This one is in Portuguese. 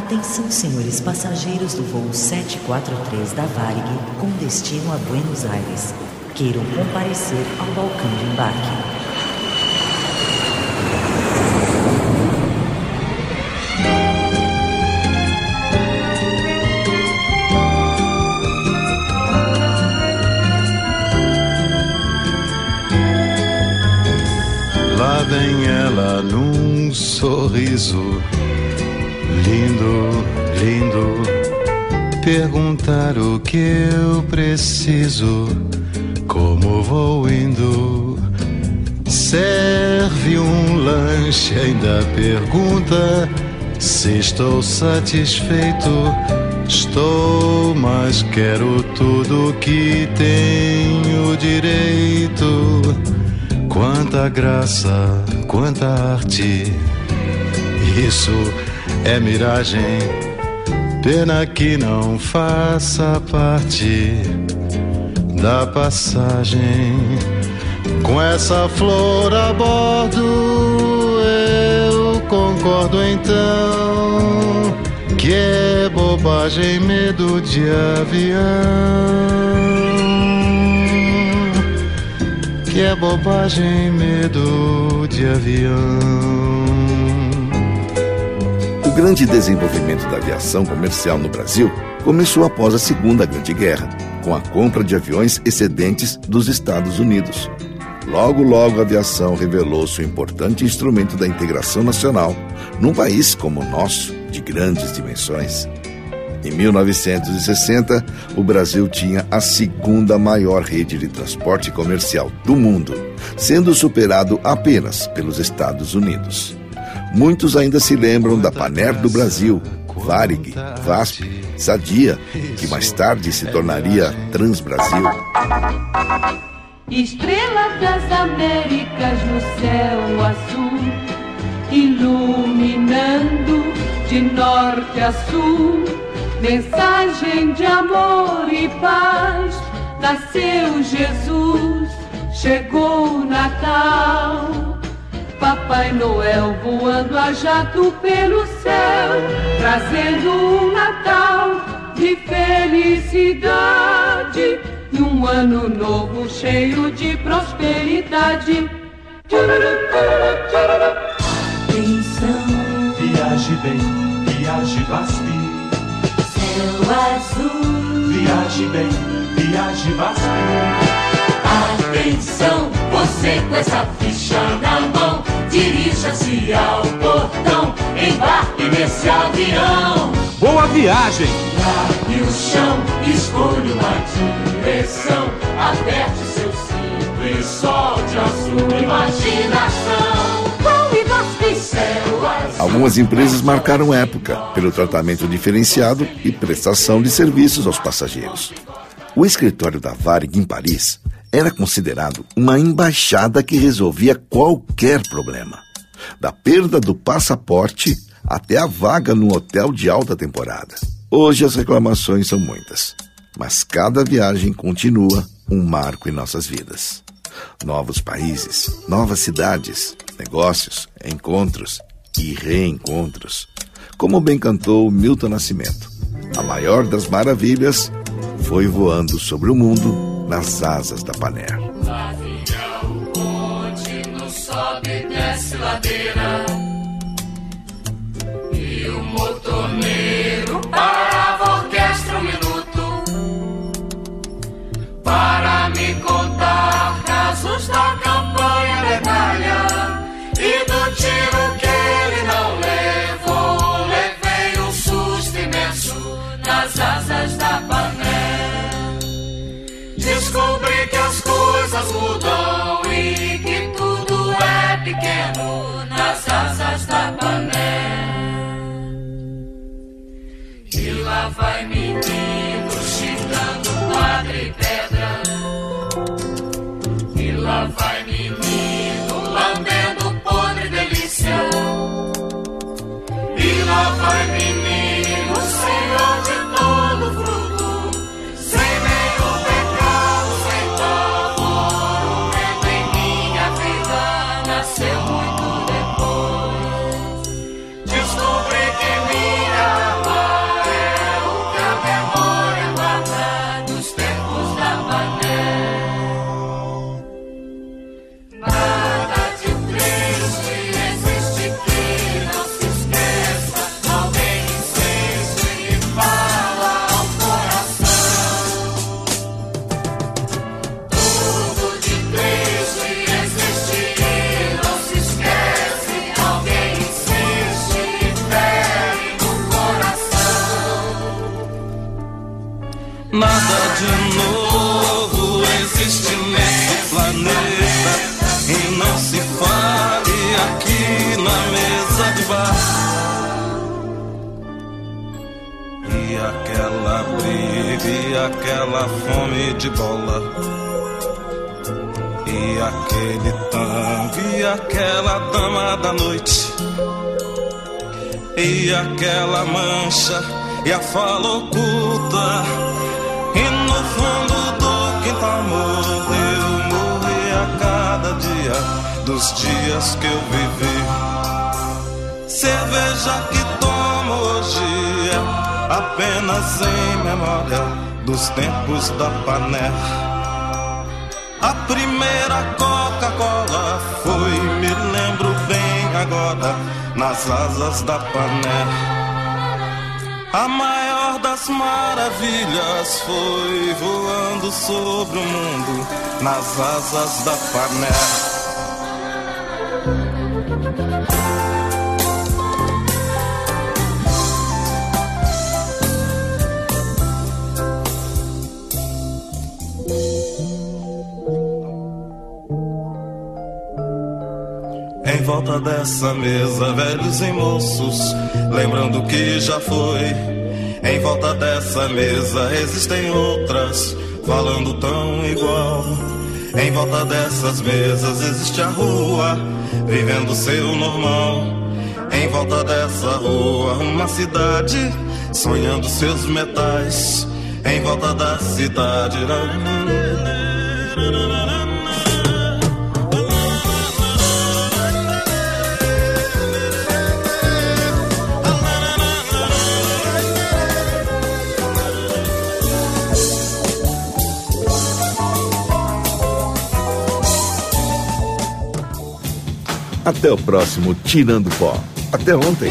Atenção, senhores passageiros do voo 743 da Varig com destino a Buenos Aires. Queiram comparecer ao balcão de embarque. Lá vem ela num sorriso lindo, lindo. Perguntar o que eu preciso, como vou indo. Serve um lanche, ainda pergunta se estou satisfeito. Estou, mas quero tudo que tenho direito. Quanta graça, quanta arte. Isso é miragem. Pena que não faça parte da passagem. Com essa flor a bordo, eu concordo então. Que é bobagem, medo de avião. Que é bobagem, medo de avião. O grande desenvolvimento da aviação comercial no Brasil começou após a Segunda Grande Guerra, com a compra de aviões excedentes dos Estados Unidos. Logo, logo a aviação revelou-se um importante instrumento da integração nacional num país como o nosso, de grandes dimensões. Em 1960, o Brasil tinha a segunda maior rede de transporte comercial do mundo, sendo superado apenas pelos Estados Unidos. Muitos ainda se lembram da Paner do Brasil, Varig, VASP, Sadia, que mais tarde se tornaria Transbrasil. Estrelas das Américas no céu azul, iluminando de norte a sul, mensagem de amor e paz. Nasceu Jesus, chegou o Natal. Papai Noel voando a jato pelo céu, trazendo um Natal de felicidade e um ano novo cheio de prosperidade. Atenção, Viaje bem, viaje VASP. céu azul. Viaje bem, viaje VASP. Atenção, você com essa ficha na dirija-se ao portão, embarque nesse avião. Boa viagem! Largue o chão, escolha uma direção, aperte seu cinto e solte a sua imaginação. E. Algumas empresas marcaram época pelo tratamento diferenciado e prestação de serviços aos passageiros. O escritório da Varig em Paris era considerado uma embaixada que resolvia qualquer problema, da perda do passaporte até a vaga no hotel de alta temporada. Hoje as reclamações são muitas, mas cada viagem continua um marco em nossas vidas. Novos países, novas cidades, negócios, encontros e reencontros. Como bem cantou Milton Nascimento, a maior das maravilhas foi voando sobre o mundo nas asas da Paner. Avião sobe e E lá vai menino xingando padre Nada de novo existe nesse planeta e não se fale aqui na mesa de bar. E aquela briga e aquela fome de bola. E aquele tango e aquela dama da noite. E aquela mancha e a fala oculta. No fundo do quintal morreu, morri a cada dia dos dias que eu vivi. Cerveja que tomo hoje é apenas em memória dos tempos da pané. A primeira Coca-Cola foi, me lembro bem agora, nas asas da pané. A maravilhas foi voando sobre o mundo nas asas da pané. Em volta dessa mesa, velhos e moços, lembrando que já foi. Em volta dessa mesa existem outras, falando tão igual. Em volta dessas mesas existe a rua, vivendo seu normal. Em volta dessa rua, uma cidade, sonhando seus metais. Em volta da cidade. Até o próximo Tirando Pó. Até ontem.